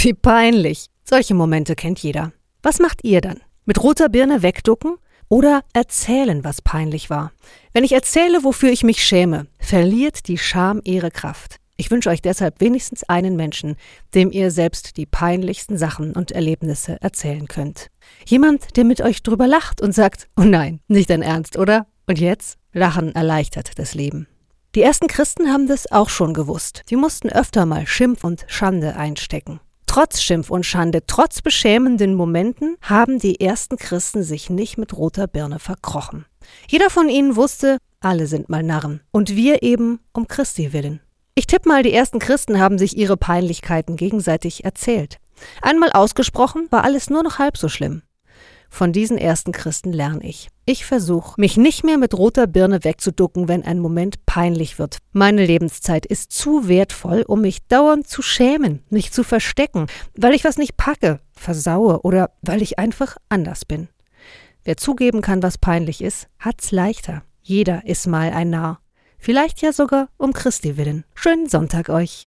Wie peinlich. Solche Momente kennt jeder. Was macht ihr dann? Mit roter Birne wegducken oder erzählen, was peinlich war? Wenn ich erzähle, wofür ich mich schäme, verliert die Scham ihre Kraft. Ich wünsche euch deshalb wenigstens einen Menschen, dem ihr selbst die peinlichsten Sachen und Erlebnisse erzählen könnt. Jemand, der mit euch drüber lacht und sagt, oh nein, nicht dein Ernst, oder? Und jetzt? Lachen erleichtert das Leben. Die ersten Christen haben das auch schon gewusst. Die mussten öfter mal Schimpf und Schande einstecken. Trotz Schimpf und Schande, trotz beschämenden Momenten haben die ersten Christen sich nicht mit roter Birne verkrochen. Jeder von ihnen wusste, alle sind mal Narren. Und wir eben um Christi willen. Ich tippe mal, die ersten Christen haben sich ihre Peinlichkeiten gegenseitig erzählt. Einmal ausgesprochen, war alles nur noch halb so schlimm. Von diesen ersten Christen lerne ich. Ich versuche, mich nicht mehr mit roter Birne wegzuducken, wenn ein Moment peinlich wird. Meine Lebenszeit ist zu wertvoll, um mich dauernd zu schämen, mich zu verstecken, weil ich was nicht packe, versaue oder weil ich einfach anders bin. Wer zugeben kann, was peinlich ist, hat's leichter. Jeder ist mal ein Narr. Vielleicht ja sogar um Christi willen. Schönen Sonntag euch.